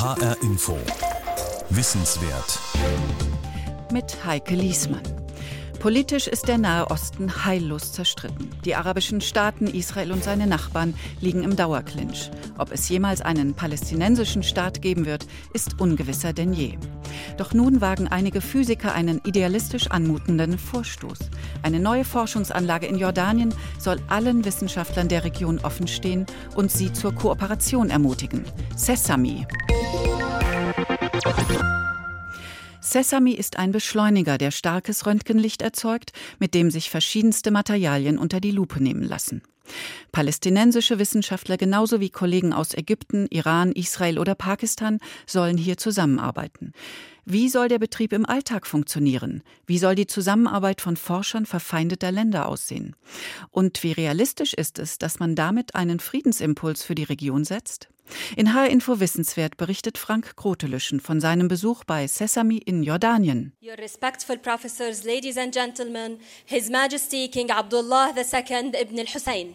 HR Info. Wissenswert. Mit Heike Liesmann. Politisch ist der Nahe Osten heillos zerstritten. Die arabischen Staaten, Israel und seine Nachbarn liegen im Dauerclinch. Ob es jemals einen palästinensischen Staat geben wird, ist ungewisser denn je. Doch nun wagen einige Physiker einen idealistisch anmutenden Vorstoß. Eine neue Forschungsanlage in Jordanien soll allen Wissenschaftlern der Region offenstehen und sie zur Kooperation ermutigen. Sesame. Sesame ist ein Beschleuniger, der starkes Röntgenlicht erzeugt, mit dem sich verschiedenste Materialien unter die Lupe nehmen lassen. Palästinensische Wissenschaftler genauso wie Kollegen aus Ägypten, Iran, Israel oder Pakistan sollen hier zusammenarbeiten. Wie soll der Betrieb im Alltag funktionieren? Wie soll die Zusammenarbeit von Forschern verfeindeter Länder aussehen? Und wie realistisch ist es, dass man damit einen Friedensimpuls für die Region setzt? In H-Info Wissenswert berichtet Frank Grotelüschen von seinem Besuch bei Sesame in Jordanien. Your respectful professors, ladies and gentlemen, His Majesty King Abdullah II ibn al-Hussein.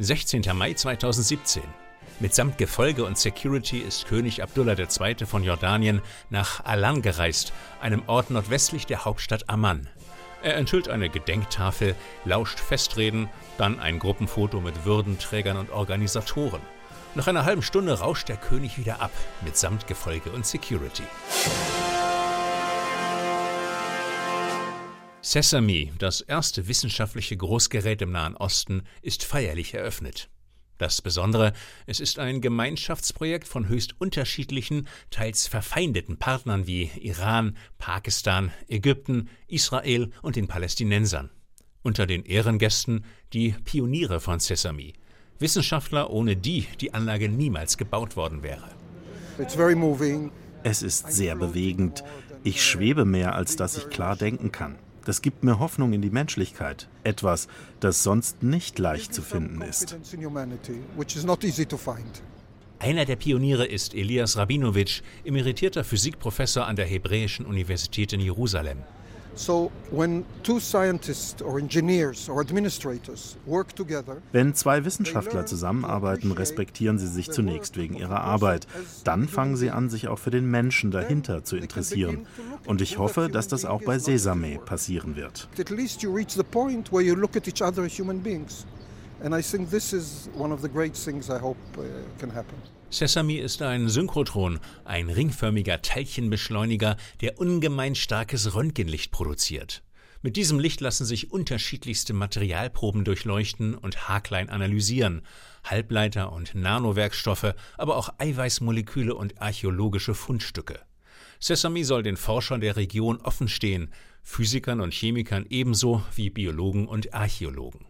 16. Mai 2017. Mitsamt Gefolge und Security ist König Abdullah II. von Jordanien nach Alan gereist, einem Ort nordwestlich der Hauptstadt Amman. Er enthüllt eine Gedenktafel, lauscht Festreden, dann ein Gruppenfoto mit Würdenträgern und Organisatoren. Nach einer halben Stunde rauscht der König wieder ab, mitsamt Gefolge und Security. Sesame, das erste wissenschaftliche Großgerät im Nahen Osten, ist feierlich eröffnet. Das Besondere, es ist ein Gemeinschaftsprojekt von höchst unterschiedlichen, teils verfeindeten Partnern wie Iran, Pakistan, Ägypten, Israel und den Palästinensern. Unter den Ehrengästen die Pioniere von Sesame, Wissenschaftler, ohne die die Anlage niemals gebaut worden wäre. Es ist sehr bewegend. Ich schwebe mehr, als dass ich klar denken kann. Das gibt mir Hoffnung in die Menschlichkeit, etwas, das sonst nicht leicht zu finden ist. Einer der Pioniere ist Elias Rabinowitsch, emeritierter Physikprofessor an der Hebräischen Universität in Jerusalem. Wenn zwei Wissenschaftler zusammenarbeiten, respektieren sie sich zunächst wegen ihrer Arbeit. Dann fangen sie an, sich auch für den Menschen dahinter zu interessieren. Und ich hoffe, dass das auch bei Sesame passieren wird. And I think this is one of the great things I hope uh, can happen. Sesame ist ein Synchrotron, ein ringförmiger Teilchenbeschleuniger, der ungemein starkes Röntgenlicht produziert. Mit diesem Licht lassen sich unterschiedlichste Materialproben durchleuchten und haarklein analysieren. Halbleiter und Nanowerkstoffe, aber auch Eiweißmoleküle und archäologische Fundstücke. Sesame soll den Forschern der Region offenstehen, Physikern und Chemikern ebenso wie Biologen und Archäologen.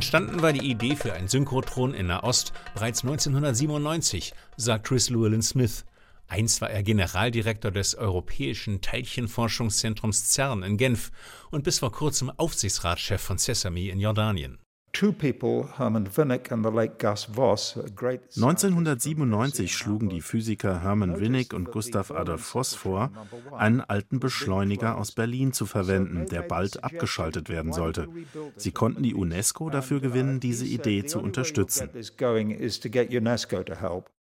Entstanden war die Idee für ein Synchrotron in Nahost bereits 1997, sagt Chris Llewellyn Smith. Einst war er Generaldirektor des Europäischen Teilchenforschungszentrums CERN in Genf und bis vor kurzem Aufsichtsratschef von Sesame in Jordanien. 1997 schlugen die Physiker Hermann Winnig und Gustav Adolf Voss vor, einen alten Beschleuniger aus Berlin zu verwenden, der bald abgeschaltet werden sollte. Sie konnten die UNESCO dafür gewinnen, diese Idee zu unterstützen.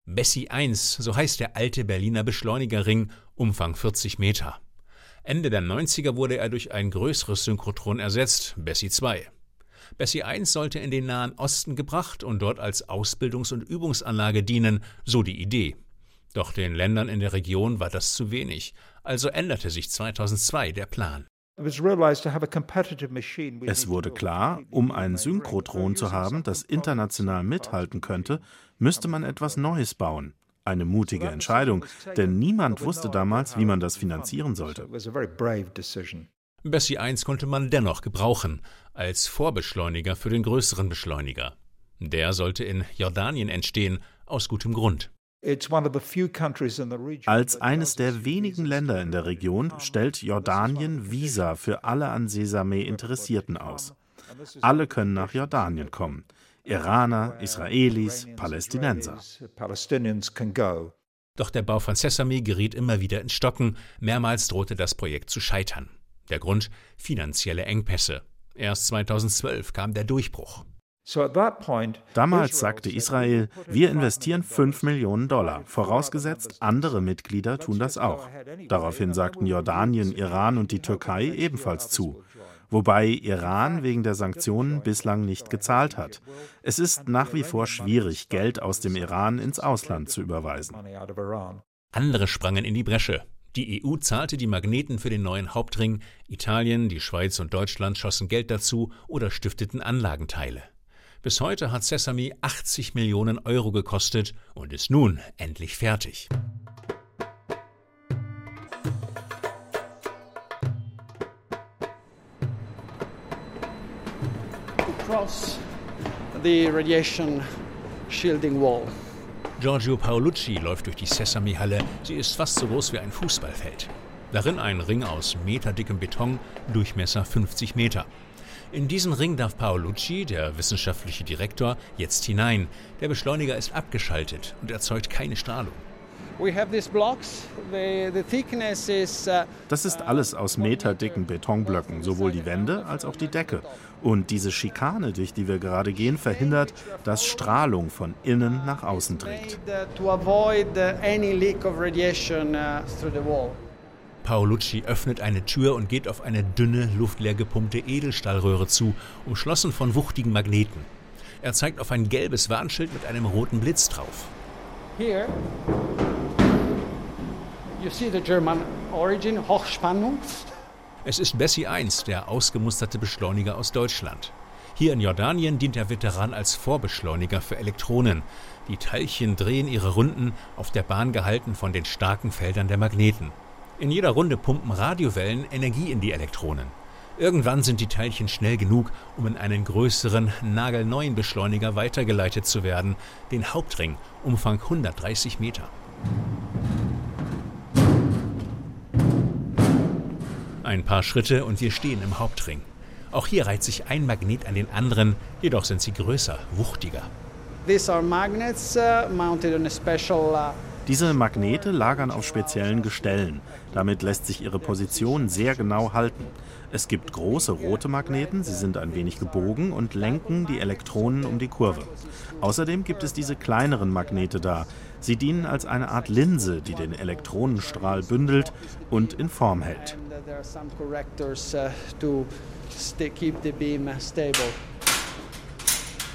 Bessie 1, so heißt der alte Berliner Beschleunigerring, Umfang 40 Meter. Ende der 90er wurde er durch ein größeres Synchrotron ersetzt, Bessie 2. Bessie 1 sollte in den Nahen Osten gebracht und dort als Ausbildungs- und Übungsanlage dienen, so die Idee. Doch den Ländern in der Region war das zu wenig, also änderte sich 2002 der Plan. Es wurde klar, um ein Synchrotron zu haben, das international mithalten könnte, müsste man etwas Neues bauen. Eine mutige Entscheidung, denn niemand wusste damals, wie man das finanzieren sollte. Bessie 1 konnte man dennoch gebrauchen, als Vorbeschleuniger für den größeren Beschleuniger. Der sollte in Jordanien entstehen, aus gutem Grund. Als eines der wenigen Länder in der Region stellt Jordanien Visa für alle an Sesame Interessierten aus. Alle können nach Jordanien kommen. Iraner, Israelis, Palästinenser. Doch der Bau von Sesame geriet immer wieder ins Stocken. Mehrmals drohte das Projekt zu scheitern. Der Grund? Finanzielle Engpässe. Erst 2012 kam der Durchbruch. Damals sagte Israel, wir investieren 5 Millionen Dollar, vorausgesetzt, andere Mitglieder tun das auch. Daraufhin sagten Jordanien, Iran und die Türkei ebenfalls zu. Wobei Iran wegen der Sanktionen bislang nicht gezahlt hat. Es ist nach wie vor schwierig, Geld aus dem Iran ins Ausland zu überweisen. Andere sprangen in die Bresche. Die EU zahlte die Magneten für den neuen Hauptring, Italien, die Schweiz und Deutschland schossen Geld dazu oder stifteten Anlagenteile. Bis heute hat Sesame 80 Millionen Euro gekostet und ist nun endlich fertig. Across the radiation shielding wall. Giorgio Paolucci läuft durch die Sesame-Halle. Sie ist fast so groß wie ein Fußballfeld. Darin ein Ring aus meterdickem Beton, Durchmesser 50 Meter. In diesen Ring darf Paolucci, der wissenschaftliche Direktor, jetzt hinein. Der Beschleuniger ist abgeschaltet und erzeugt keine Strahlung. Uh, das ist alles aus meterdicken Betonblöcken, sowohl die Wände als auch die Decke. Und diese Schikane, durch die wir gerade gehen, verhindert, dass Strahlung von innen nach außen trägt. Paolucci öffnet eine Tür und geht auf eine dünne, luftleer gepumpte Edelstahlröhre zu, umschlossen von wuchtigen Magneten. Er zeigt auf ein gelbes Warnschild mit einem roten Blitz drauf. Here you see the German origin, Hochspannung. Es ist Bessie 1, der ausgemusterte Beschleuniger aus Deutschland. Hier in Jordanien dient der Veteran als Vorbeschleuniger für Elektronen. Die Teilchen drehen ihre Runden, auf der Bahn gehalten von den starken Feldern der Magneten. In jeder Runde pumpen Radiowellen Energie in die Elektronen. Irgendwann sind die Teilchen schnell genug, um in einen größeren, nagelneuen Beschleuniger weitergeleitet zu werden, den Hauptring, Umfang 130 Meter. Ein paar Schritte und wir stehen im Hauptring. Auch hier reiht sich ein Magnet an den anderen, jedoch sind sie größer, wuchtiger. These are magnets uh, mounted on a special uh diese Magnete lagern auf speziellen Gestellen. Damit lässt sich ihre Position sehr genau halten. Es gibt große rote Magneten, sie sind ein wenig gebogen und lenken die Elektronen um die Kurve. Außerdem gibt es diese kleineren Magnete da. Sie dienen als eine Art Linse, die den Elektronenstrahl bündelt und in Form hält.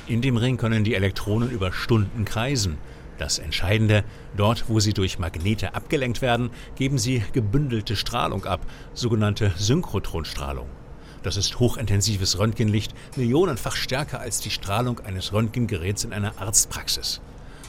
In dem Ring können die Elektronen über Stunden kreisen. Das Entscheidende, dort wo sie durch Magnete abgelenkt werden, geben sie gebündelte Strahlung ab, sogenannte Synchrotronstrahlung. Das ist hochintensives Röntgenlicht, millionenfach stärker als die Strahlung eines Röntgengeräts in einer Arztpraxis.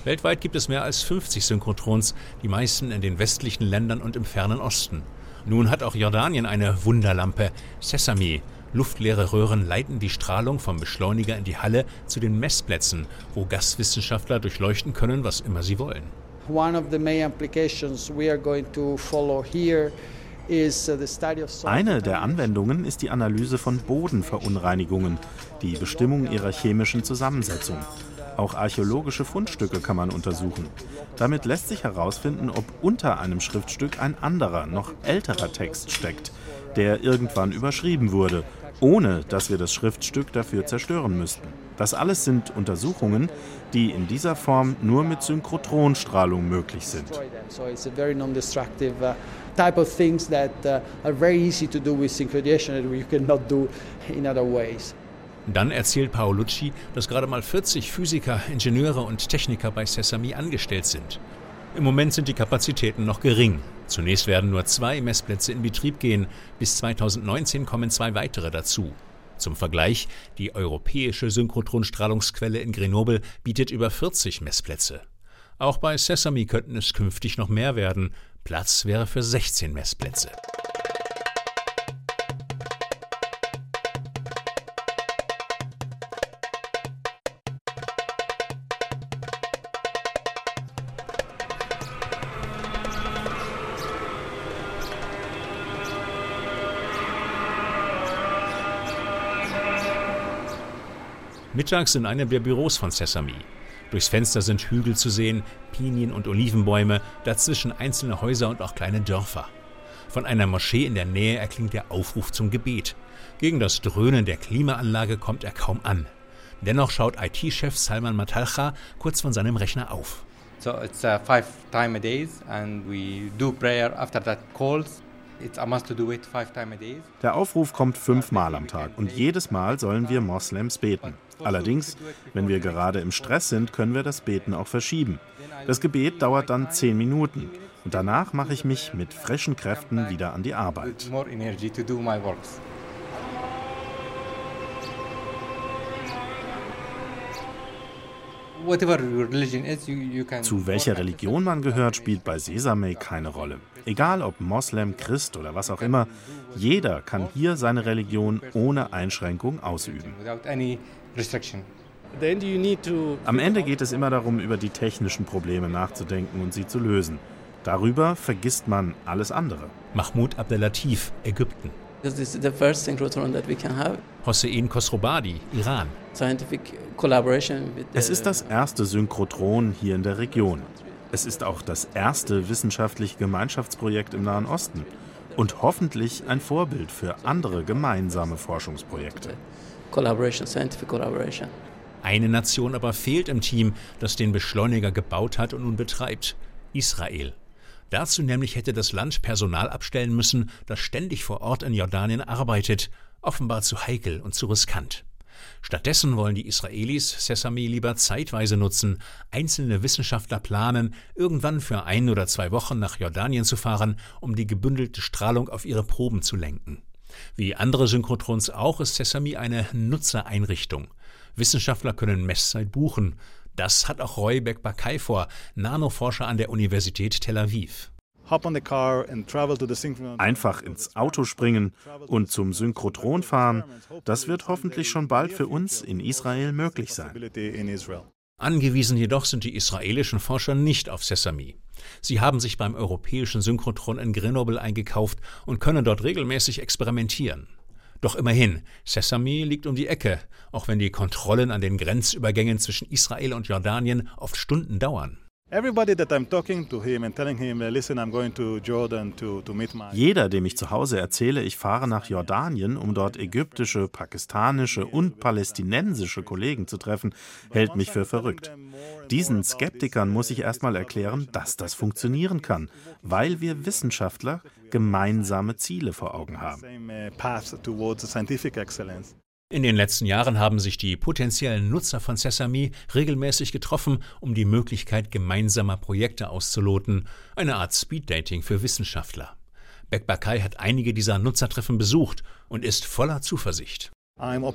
Weltweit gibt es mehr als 50 Synchrotrons, die meisten in den westlichen Ländern und im fernen Osten. Nun hat auch Jordanien eine Wunderlampe, Sesame, Luftleere Röhren leiten die Strahlung vom Beschleuniger in die Halle zu den Messplätzen, wo Gastwissenschaftler durchleuchten können, was immer sie wollen. eine der Anwendungen ist die Analyse von Bodenverunreinigungen, die Bestimmung ihrer chemischen Zusammensetzung. Auch archäologische Fundstücke kann man untersuchen. Damit lässt sich herausfinden, ob unter einem Schriftstück ein anderer, noch älterer Text steckt, der irgendwann überschrieben wurde ohne dass wir das Schriftstück dafür zerstören müssten. Das alles sind Untersuchungen, die in dieser Form nur mit Synchrotronstrahlung möglich sind. type of things that uh, are very easy to do with synchronization that you cannot do in other ways. Dann erzählt Paolucci, dass gerade mal 40 Physiker, Ingenieure und Techniker bei Sesame angestellt sind. Im Moment sind die Kapazitäten noch gering. Zunächst werden nur zwei Messplätze in Betrieb gehen. Bis 2019 kommen zwei weitere dazu. Zum Vergleich, die europäische Synchrotronstrahlungsquelle in Grenoble bietet über 40 Messplätze. Auch bei Sesame könnten es künftig noch mehr werden. Platz wäre für 16 Messplätze. Mittags in einem der Büros von Sesame. Durchs Fenster sind Hügel zu sehen, Pinien- und Olivenbäume, dazwischen einzelne Häuser und auch kleine Dörfer. Von einer Moschee in der Nähe erklingt der Aufruf zum Gebet. Gegen das Dröhnen der Klimaanlage kommt er kaum an. Dennoch schaut IT-Chef Salman Matalcha kurz von seinem Rechner auf. So it's uh, five time a days and we do prayer after that calls. Der Aufruf kommt fünfmal am Tag und jedes Mal sollen wir Moslems beten. Allerdings, wenn wir gerade im Stress sind, können wir das Beten auch verschieben. Das Gebet dauert dann zehn Minuten und danach mache ich mich mit frischen Kräften wieder an die Arbeit. Zu welcher Religion man gehört, spielt bei Sesame keine Rolle. Egal ob Moslem, Christ oder was auch immer, jeder kann hier seine Religion ohne Einschränkung ausüben. Am Ende geht es immer darum, über die technischen Probleme nachzudenken und sie zu lösen. Darüber vergisst man alles andere. Mahmoud Abdelatif, Ägypten. Hossein Khosrobadi, Iran. Es ist das erste Synchrotron hier in der Region. Es ist auch das erste wissenschaftliche Gemeinschaftsprojekt im Nahen Osten und hoffentlich ein Vorbild für andere gemeinsame Forschungsprojekte. Eine Nation aber fehlt im Team, das den Beschleuniger gebaut hat und nun betreibt. Israel. Dazu nämlich hätte das Land Personal abstellen müssen, das ständig vor Ort in Jordanien arbeitet, offenbar zu heikel und zu riskant. Stattdessen wollen die Israelis Sesame lieber zeitweise nutzen. Einzelne Wissenschaftler planen, irgendwann für ein oder zwei Wochen nach Jordanien zu fahren, um die gebündelte Strahlung auf ihre Proben zu lenken. Wie andere Synchrotrons auch ist Sesame eine Nutzereinrichtung. Wissenschaftler können Messzeit buchen. Das hat auch Roy Bekbakai vor, Nanoforscher an der Universität Tel Aviv. Einfach ins Auto springen und zum Synchrotron fahren, das wird hoffentlich schon bald für uns in Israel möglich sein. Angewiesen jedoch sind die israelischen Forscher nicht auf Sesame. Sie haben sich beim europäischen Synchrotron in Grenoble eingekauft und können dort regelmäßig experimentieren. Doch immerhin, Sesame liegt um die Ecke, auch wenn die Kontrollen an den Grenzübergängen zwischen Israel und Jordanien oft Stunden dauern. Jeder, dem ich zu Hause erzähle, ich fahre nach Jordanien, um dort ägyptische, pakistanische und palästinensische Kollegen zu treffen, hält mich für verrückt. Diesen Skeptikern muss ich erstmal erklären, dass das funktionieren kann, weil wir Wissenschaftler gemeinsame Ziele vor Augen haben. In den letzten Jahren haben sich die potenziellen Nutzer von Sesame regelmäßig getroffen, um die Möglichkeit gemeinsamer Projekte auszuloten, eine Art Speeddating für Wissenschaftler. Bekbakai hat einige dieser Nutzertreffen besucht und ist voller Zuversicht. Uh,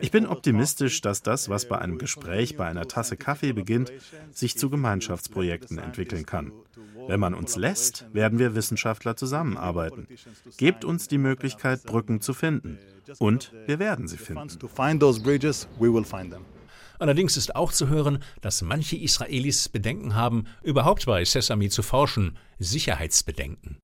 ich bin optimistisch, dass das, was bei einem Gespräch bei einer Tasse Kaffee beginnt, sich zu Gemeinschaftsprojekten entwickeln kann. Wenn man uns lässt, werden wir Wissenschaftler zusammenarbeiten. Gebt uns die Möglichkeit, Brücken zu finden. Und wir werden sie finden. Allerdings ist auch zu hören, dass manche Israelis Bedenken haben, überhaupt bei Sesame zu forschen, Sicherheitsbedenken.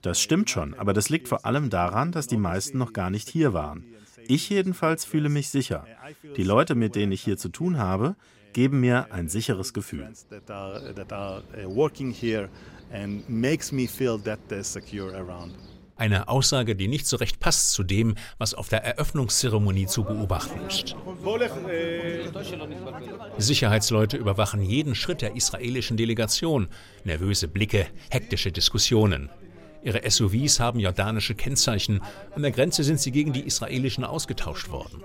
Das stimmt schon, aber das liegt vor allem daran, dass die meisten noch gar nicht hier waren. Ich jedenfalls fühle mich sicher. Die Leute, mit denen ich hier zu tun habe, geben mir ein sicheres Gefühl. Eine Aussage, die nicht so recht passt zu dem, was auf der Eröffnungszeremonie zu beobachten ist. Sicherheitsleute überwachen jeden Schritt der israelischen Delegation. Nervöse Blicke, hektische Diskussionen. Ihre SUVs haben jordanische Kennzeichen. An der Grenze sind sie gegen die israelischen ausgetauscht worden.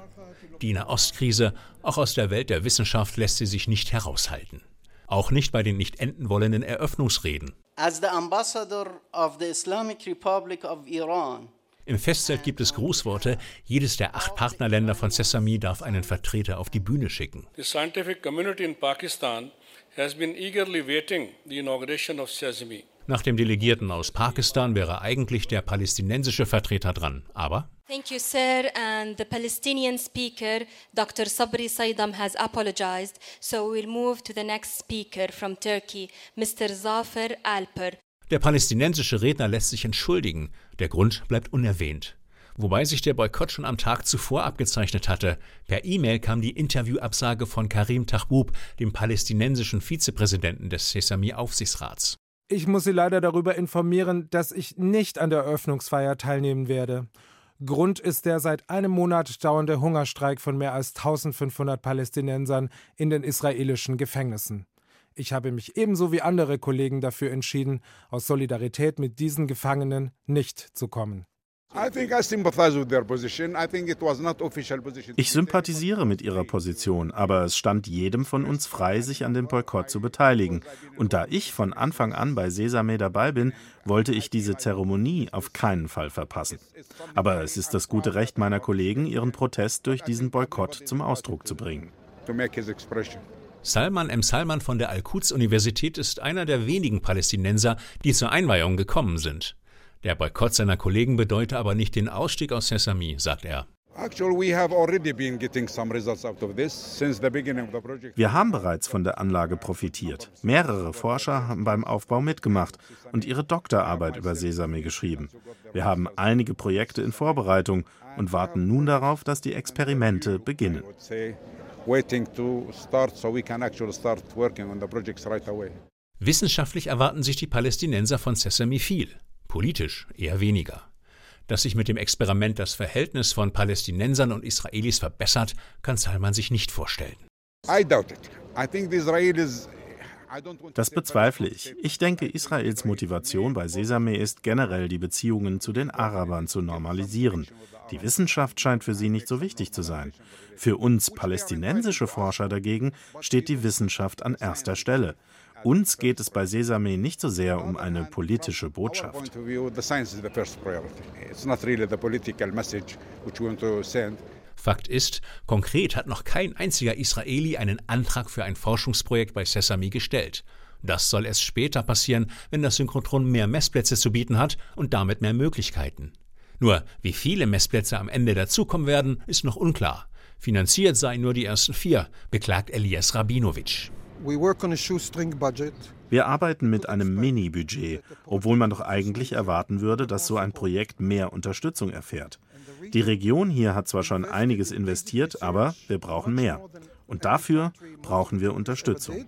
Die Nahostkrise, auch aus der Welt der Wissenschaft, lässt sie sich nicht heraushalten. Auch nicht bei den nicht enden wollenden Eröffnungsreden. As the ambassador of the Islamic Republic of Iran im Festzelt gibt es Grußworte. Jedes der acht Partnerländer von Sesame darf einen Vertreter auf die Bühne schicken. The scientific community in Pakistan has been eagerly waiting the inauguration of Sesame. Nach dem Delegierten aus Pakistan wäre eigentlich der palästinensische Vertreter dran, aber Thank you, sir. And the Palestinian speaker, Dr. Sabri Saidam, has apologized. So we'll move to the next speaker from Turkey, Mr. Zafer Alper. Der palästinensische Redner lässt sich entschuldigen, der Grund bleibt unerwähnt. Wobei sich der Boykott schon am Tag zuvor abgezeichnet hatte. Per E-Mail kam die Interviewabsage von Karim Tahboub, dem palästinensischen Vizepräsidenten des Sesami-Aufsichtsrats. Ich muss Sie leider darüber informieren, dass ich nicht an der Eröffnungsfeier teilnehmen werde. Grund ist der seit einem Monat dauernde Hungerstreik von mehr als 1500 Palästinensern in den israelischen Gefängnissen. Ich habe mich ebenso wie andere Kollegen dafür entschieden, aus Solidarität mit diesen Gefangenen nicht zu kommen. Ich sympathisiere mit ihrer Position, aber es stand jedem von uns frei, sich an dem Boykott zu beteiligen. Und da ich von Anfang an bei Sesame dabei bin, wollte ich diese Zeremonie auf keinen Fall verpassen. Aber es ist das gute Recht meiner Kollegen, ihren Protest durch diesen Boykott zum Ausdruck zu bringen. Salman M. Salman von der Al-Quds-Universität ist einer der wenigen Palästinenser, die zur Einweihung gekommen sind. Der Boykott seiner Kollegen bedeute aber nicht den Ausstieg aus Sesame, sagt er. Wir haben bereits von der Anlage profitiert. Mehrere Forscher haben beim Aufbau mitgemacht und ihre Doktorarbeit über Sesame geschrieben. Wir haben einige Projekte in Vorbereitung und warten nun darauf, dass die Experimente beginnen. Wissenschaftlich erwarten sich die Palästinenser von Sesame viel politisch eher weniger. Dass sich mit dem Experiment das Verhältnis von Palästinensern und Israelis verbessert, kann Salman sich nicht vorstellen. Das bezweifle ich. Ich denke, Israels Motivation bei Sesame ist generell die Beziehungen zu den Arabern zu normalisieren. Die Wissenschaft scheint für sie nicht so wichtig zu sein. Für uns palästinensische Forscher dagegen steht die Wissenschaft an erster Stelle. Uns geht es bei Sesame nicht so sehr um eine politische Botschaft. Fakt ist, konkret hat noch kein einziger Israeli einen Antrag für ein Forschungsprojekt bei Sesame gestellt. Das soll erst später passieren, wenn das Synchrotron mehr Messplätze zu bieten hat und damit mehr Möglichkeiten. Nur wie viele Messplätze am Ende dazukommen werden, ist noch unklar. Finanziert seien nur die ersten vier, beklagt Elias Rabinowitsch. Wir arbeiten mit einem Mini-Budget, obwohl man doch eigentlich erwarten würde, dass so ein Projekt mehr Unterstützung erfährt. Die Region hier hat zwar schon einiges investiert, aber wir brauchen mehr. Und dafür brauchen wir Unterstützung.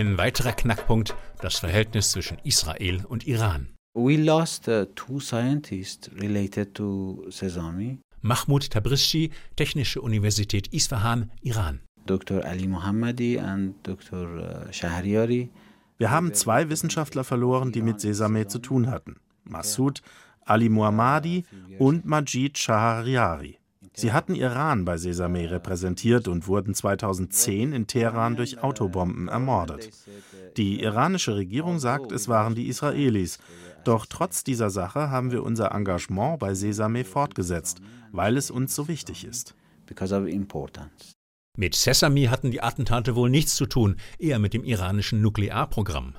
Ein weiterer Knackpunkt, das Verhältnis zwischen Israel und Iran. We lost uh, two scientists related to Sesame. Mahmoud Tabrizi, Technische Universität Isfahan, Iran. Dr. Ali Mohammadi und Dr. Uh, Shahriari. Wir haben zwei Wissenschaftler verloren, die mit Sesame zu tun hatten. Massoud Ali Muhammadi und Majid Shahriari. Sie hatten Iran bei Sesame repräsentiert und wurden 2010 in Teheran durch Autobomben ermordet. Die iranische Regierung sagt, es waren die Israelis. Doch trotz dieser Sache haben wir unser Engagement bei Sesame fortgesetzt, weil es uns so wichtig ist. Mit Sesame hatten die Attentate wohl nichts zu tun, eher mit dem iranischen Nuklearprogramm.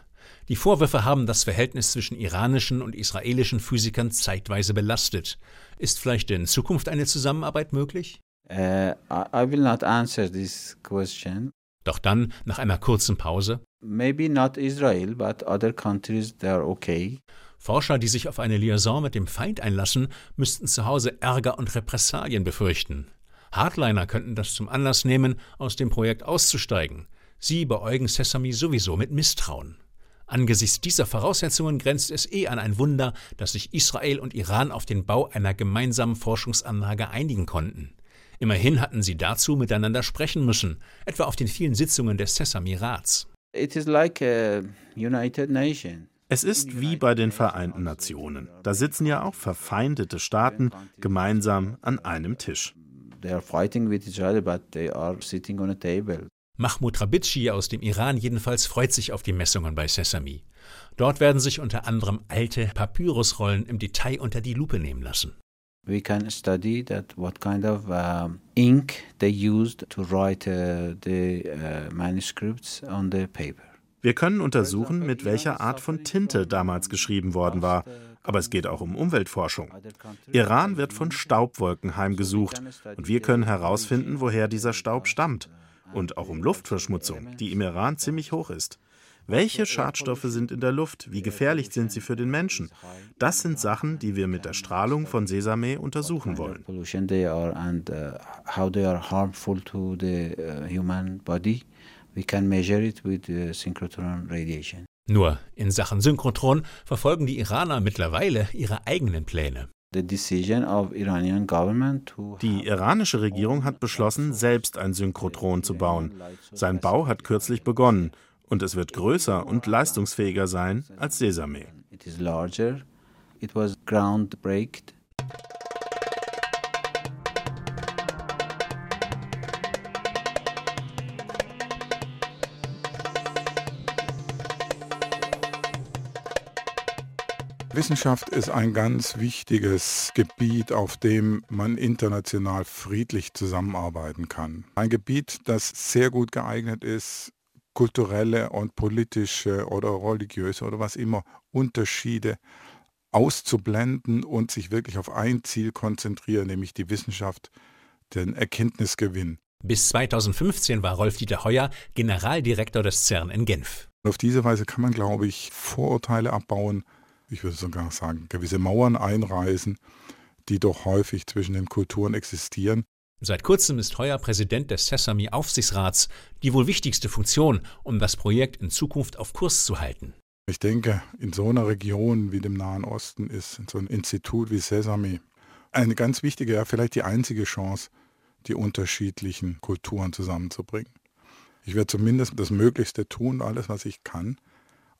Die Vorwürfe haben das Verhältnis zwischen iranischen und israelischen Physikern zeitweise belastet. Ist vielleicht in Zukunft eine Zusammenarbeit möglich? Uh, I will not answer this question. Doch dann, nach einer kurzen Pause. Maybe not Israel, but other countries, they're okay. Forscher, die sich auf eine Liaison mit dem Feind einlassen, müssten zu Hause Ärger und Repressalien befürchten. Hardliner könnten das zum Anlass nehmen, aus dem Projekt auszusteigen. Sie beäugen Sesame sowieso mit Misstrauen. Angesichts dieser Voraussetzungen grenzt es eh an ein Wunder, dass sich Israel und Iran auf den Bau einer gemeinsamen Forschungsanlage einigen konnten. Immerhin hatten sie dazu miteinander sprechen müssen, etwa auf den vielen Sitzungen des Sesame-Rats. Like es ist wie bei den Vereinten Nationen. Da sitzen ja auch verfeindete Staaten gemeinsam an einem Tisch. They are fighting with each other, but they are sitting on a table. Mahmoud Rabitschi aus dem Iran jedenfalls freut sich auf die Messungen bei Sesame. Dort werden sich unter anderem alte Papyrusrollen im Detail unter die Lupe nehmen lassen. We can study that what kind of uh, ink they used to write uh, the uh, manuscripts on the paper. Wir können untersuchen, mit welcher Art von Tinte damals geschrieben worden war, aber es geht auch um Umweltforschung. Iran wird von Staubwolken heimgesucht und wir können herausfinden, woher dieser Staub stammt. Und auch um Luftverschmutzung, die im Iran ziemlich hoch ist. Welche Schadstoffe sind in der Luft? Wie gefährlich sind sie für den Menschen? Das sind Sachen, die wir mit der Strahlung von Sesame untersuchen wollen. We can measure it with synchrotron radiation. Nur in Sachen Synchrotron verfolgen die Iraner mittlerweile ihre eigenen Pläne. Die iranische Regierung hat beschlossen, selbst ein Synchrotron zu bauen. Sein Bau hat kürzlich begonnen und es wird größer und leistungsfähiger sein als Sesame. It is larger. It was groundbreaking. Wissenschaft ist ein ganz wichtiges Gebiet, auf dem man international friedlich zusammenarbeiten kann. Ein Gebiet, das sehr gut geeignet ist, kulturelle und politische oder religiöse oder was immer Unterschiede auszublenden und sich wirklich auf ein Ziel konzentrieren, nämlich die Wissenschaft, den Erkenntnisgewinn. Bis 2015 war Rolf-Dieter Heuer Generaldirektor des CERN in Genf. Auf diese Weise kann man, glaube ich, Vorurteile abbauen, ich würde sogar sagen, gewisse Mauern einreißen, die doch häufig zwischen den Kulturen existieren. Seit kurzem ist Heuer Präsident des Sesame Aufsichtsrats, die wohl wichtigste Funktion, um das Projekt in Zukunft auf Kurs zu halten. Ich denke, in so einer Region wie dem Nahen Osten ist so ein Institut wie Sesame eine ganz wichtige, ja vielleicht die einzige Chance, die unterschiedlichen Kulturen zusammenzubringen. Ich werde zumindest das Möglichste tun, alles, was ich kann,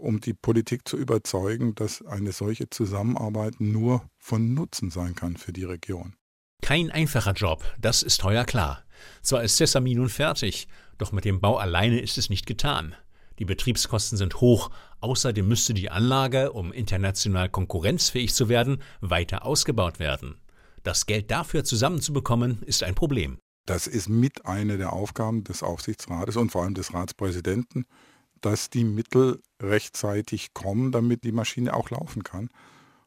um die Politik zu überzeugen, dass eine solche Zusammenarbeit nur von Nutzen sein kann für die Region. Kein einfacher Job, das ist heuer klar. Zwar ist Sesame nun fertig, doch mit dem Bau alleine ist es nicht getan. Die Betriebskosten sind hoch, außerdem müsste die Anlage, um international konkurrenzfähig zu werden, weiter ausgebaut werden. Das Geld dafür zusammenzubekommen, ist ein Problem. Das ist mit eine der Aufgaben des Aufsichtsrates und vor allem des Ratspräsidenten, dass die Mittel rechtzeitig kommen, damit die Maschine auch laufen kann.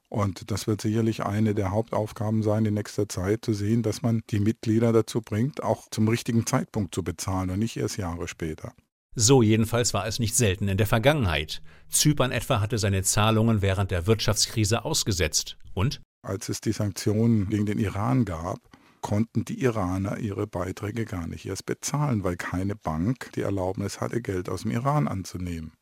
Und das wird sicherlich eine der Hauptaufgaben sein in nächster Zeit, zu sehen, dass man die Mitglieder dazu bringt, auch zum richtigen Zeitpunkt zu bezahlen und nicht erst Jahre später. So jedenfalls war es nicht selten in der Vergangenheit. Zypern etwa hatte seine Zahlungen während der Wirtschaftskrise ausgesetzt. Und? Als es die Sanktionen gegen den Iran gab, konnten die Iraner ihre Beiträge gar nicht erst bezahlen, weil keine Bank die Erlaubnis hatte, Geld aus dem Iran anzunehmen.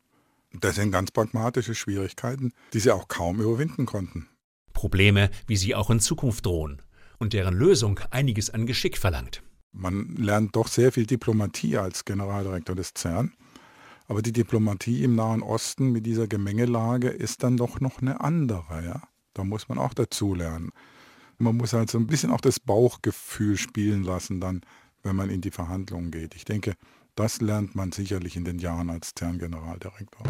Das sind ganz pragmatische Schwierigkeiten, die sie auch kaum überwinden konnten. Probleme, wie sie auch in Zukunft drohen und deren Lösung einiges an Geschick verlangt. Man lernt doch sehr viel Diplomatie als Generaldirektor des CERN. Aber die Diplomatie im Nahen Osten mit dieser Gemengelage ist dann doch noch eine andere. Ja? Da muss man auch dazulernen. Man muss halt so ein bisschen auch das Bauchgefühl spielen lassen, dann, wenn man in die Verhandlungen geht. Ich denke, das lernt man sicherlich in den Jahren als CERN-Generaldirektor.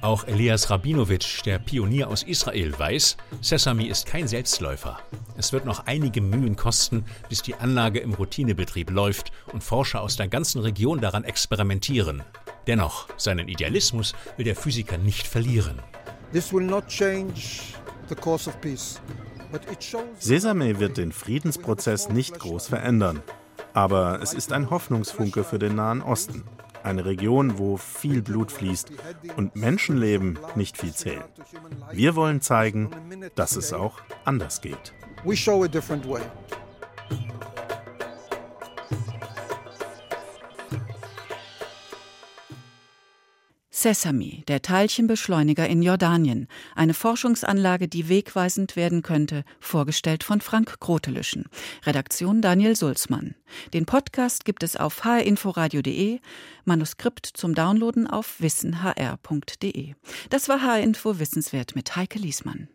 Auch Elias Rabinowitsch, der Pionier aus Israel, weiß, Sesame ist kein Selbstläufer. Es wird noch einige Mühen kosten, bis die Anlage im Routinebetrieb läuft und Forscher aus der ganzen Region daran experimentieren. Dennoch, seinen Idealismus will der Physiker nicht verlieren. Sesame wird den Friedensprozess nicht groß verändern. Aber es ist ein Hoffnungsfunke für den Nahen Osten. Eine Region, wo viel Blut fließt und Menschenleben nicht viel zählen. Wir wollen zeigen, dass es auch anders geht. We show a different way. Sesame, der Teilchenbeschleuniger in Jordanien, eine Forschungsanlage, die wegweisend werden könnte, vorgestellt von Frank Grotelüschen. Redaktion Daniel Sulzmann. Den Podcast gibt es auf hrinforadio.de, Manuskript zum Downloaden auf wissenhr.de. Das war H-Info Wissenswert mit Heike Liesmann.